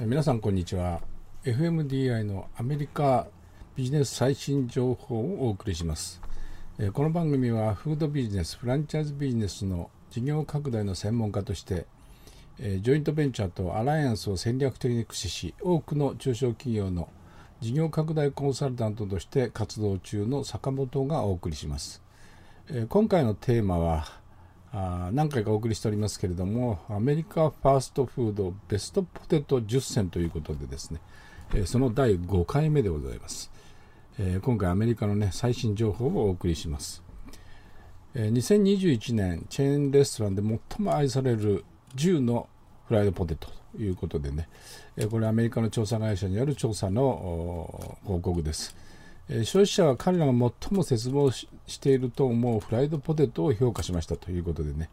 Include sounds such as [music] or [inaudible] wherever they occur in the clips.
皆さんこんにちは。FMDI のアメリカビジネス最新情報をお送りします。この番組はフードビジネスフランチャイズビジネスの事業拡大の専門家としてジョイントベンチャーとアライアンスを戦略的に駆使し多くの中小企業の事業拡大コンサルタントとして活動中の坂本がお送りします。今回のテーマはあ何回かお送りしておりますけれどもアメリカファーストフードベストポテト10選ということでですね、えその第5回目でございます、え今回アメリカのね最新情報をお送りします、え2021年チェーンレストランで最も愛される10のフライドポテトということでね、えこれアメリカの調査会社による調査の報告です。消費者は彼らが最も絶望していると思うフライドポテトを評価しましたということでね、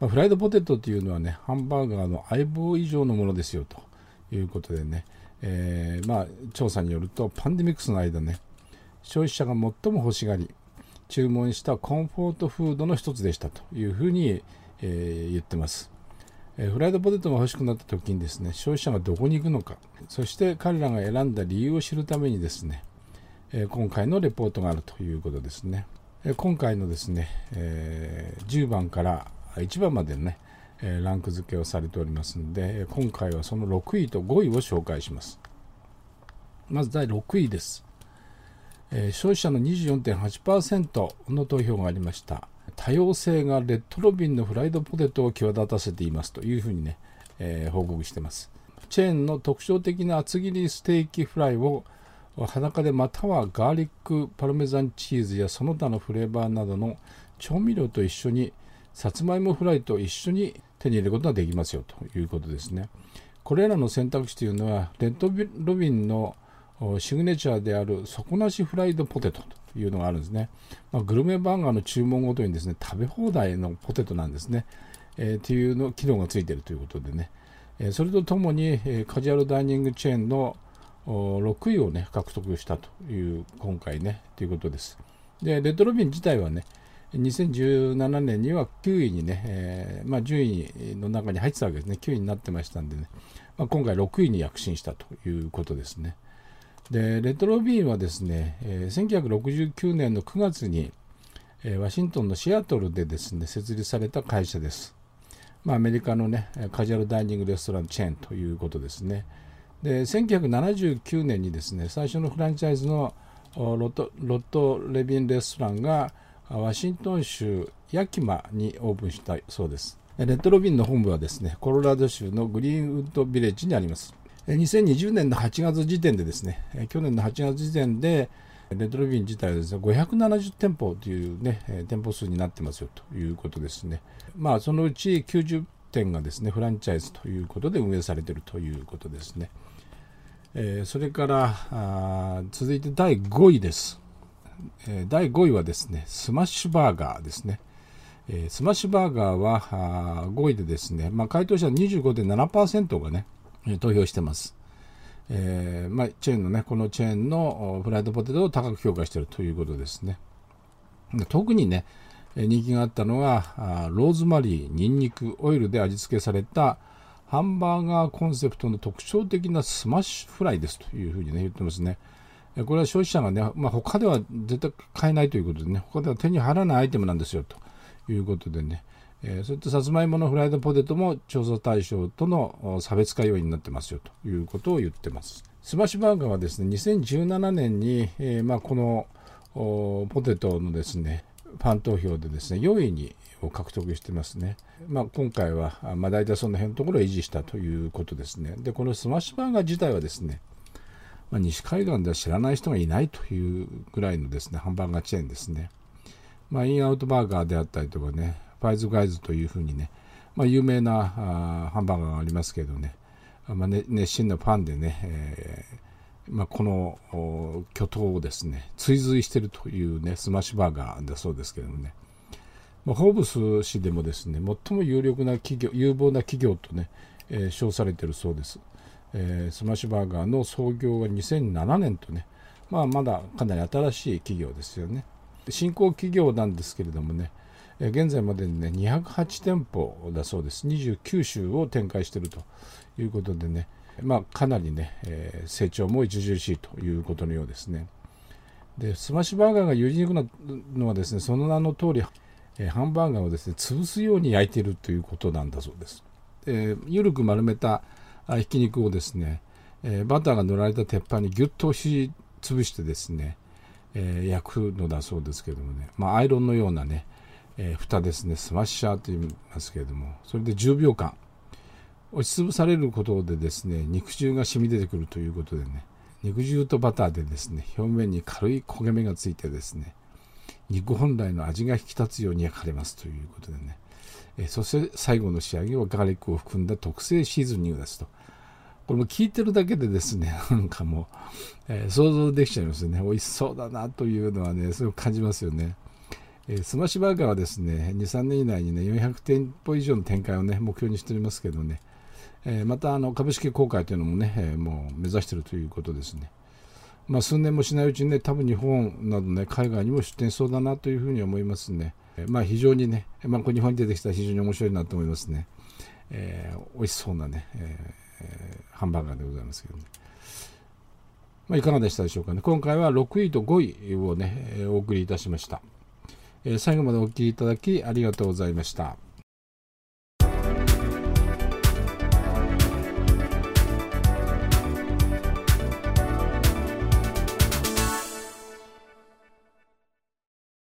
まあ、フライドポテトというのはね、ハンバーガーの相棒以上のものですよということでね、えー、まあ、調査によると、パンデミックスの間ね、消費者が最も欲しがり、注文したコンフォートフードの一つでしたというふうに、えー、言ってます。えフライドポテトが欲しくなった時にですね、消費者がどこに行くのか、そして彼らが選んだ理由を知るためにですね、え今回のレポートがあるということですね。え今回のですね、え10番から1番までのね、えランク付けをされておりますので、今回はその6位と5位を紹介します。まず第6位です。え消費者の24.8%の投票がありました。多様性がレッドロビンのフライドポテトを際立たせていますというふうにね、えー、報告してます。チェーンの特徴的な厚切りステーキフライを裸でまたはガーリックパルメザンチーズやその他のフレーバーなどの調味料と一緒にさつまいもフライと一緒に手に入れることができますよということですね。これらの選択肢というのはレッドロビンのシグネチャーである底なしフライドポテトというのがあるんですね。まあ、グルメバーガーの注文ごとにですね食べ放題のポテトなんですね。えー、っていうの機能がついているということでね。えー、それとともに、えー、カジュアルダイニングチェーンの6位をね、獲得したという、今回ね、ということです。で、レッドロビン自体はね、2017年には9位にね、えー、まあ、10位の中に入ってたわけですね、9位になってましたんでね、まあ、今回6位に躍進したということですね。で、レッドロビンはですね、えー、1969年の9月に、えー、ワシントンのシアトルでですね、設立された会社です。まあ、アメリカのね、カジュアルダイニングレストランチェーンということですね。で1979年にですね最初のフランチャイズのロットロットレビンレストランがワシントン州ヤキマにオープンしたそうです。レッドロビンの本部はですねコロラド州のグリーンウッドビレッジにあります。2020年の8月時点でですね去年の8月時点でレッドロビン自体はですね570店舗というね店舗数になってますよということですね。まあそのうち90店がですねフランチャイズということで運営されているということですね。えー、それからあ続いて第5位です、えー、第5位はですねスマッシュバーガーですね、えー、スマッシュバーガーはあ5位でですね、まあ、回答者25.7%がね投票してます、えまあ、チェーンのねこのチェーンのフライドポテトを高く評価しているということですね。特にね人気があったのはローズマリーニンニクオイルで味付けされたハンバーガーコンセプトの特徴的なスマッシュフライですというふうに、ね、言ってますね。これは消費者がね、まあ、他では絶対買えないということでね、他では手に入らないアイテムなんですよということでね、えー、そういったさつまいものフライドポテトも調査対象との差別化要因になってますよということを言ってます。スマッシュバーガーはですね、2017年に、えー、まあ、このポテトのですね、ファン投票でですね、4位にを獲得してますね。まあ、今回は、まあ、大体その辺のところを維持したということですね。で、このスマッシュバーガー自体はですね、まあ、西海岸では知らない人がいないというぐらいのですね、ハンバーガーチェーンですね。まあ、インアウトバーガーであったりとかね、ファイブガイズというふうにね、ま、有名なハンバーガーがありますけどね、まあ、ね熱心なファンでね、えーまあ、この巨頭をですね追随しているというねスマッシュバーガーだそうですけどもね、まあ、ホーブス氏でもですね最も有力な企業有望な企業とね、えー、称されているそうです、えー、スマッシュバーガーの創業は2007年とね、まあ、まだかなり新しい企業ですよね。新興企業なんですけれどもね現在までにね208店舗だそうです。29州を展開しているということでね、まあ、かなりね、えー、成長も著しいということのようですね。でスマッシュバーガーがユニークなのはですねその名の通り、えー、ハンバーガーをですね潰すように焼いているということなんだそうです。えー、緩く丸めたひき肉をですね、えー、バターが塗られた鉄板にぎゅっと押し潰してですね、えー、焼くのだそうですけどもね、まあ、アイロンのようなね、えー、蓋ですねスマッシャーと言いますけれどもそれで10秒間押しつぶされることでですね肉汁が染み出てくるということでね肉汁とバターでですね表面に軽い焦げ目がついてですね肉本来の味が引き立つように焼かれますということでね、えそして最後の仕上げはガーリックを含んだ特製シーズニングですと。これも聞いてるだけでですね [laughs] なんかもう、えー、想像できちゃいますよね。美味しそうだなというのはねすごく感じますよね。えー、スマッシュバーガーはですね2、3年以内にね400店舗以上の展開をね目標にしておりますけどね、えー、またあの株式公開というのもね、えー、もう目指しているということですね。まあ、数年もしないうちにね、多分日本などね、海外にも出店そうだなというふうに思いますね。えまあ、非常にね、まあ、これ日本に出てきたら非常に面白いなと思いますね。えー、美味しそうなね、えー、ハンバーガーでございますけどね。まあ、いかがでしたでしょうかね。今回は6位と5位をね、お送りいたしました。え、最後までお聴きいただきありがとうございました。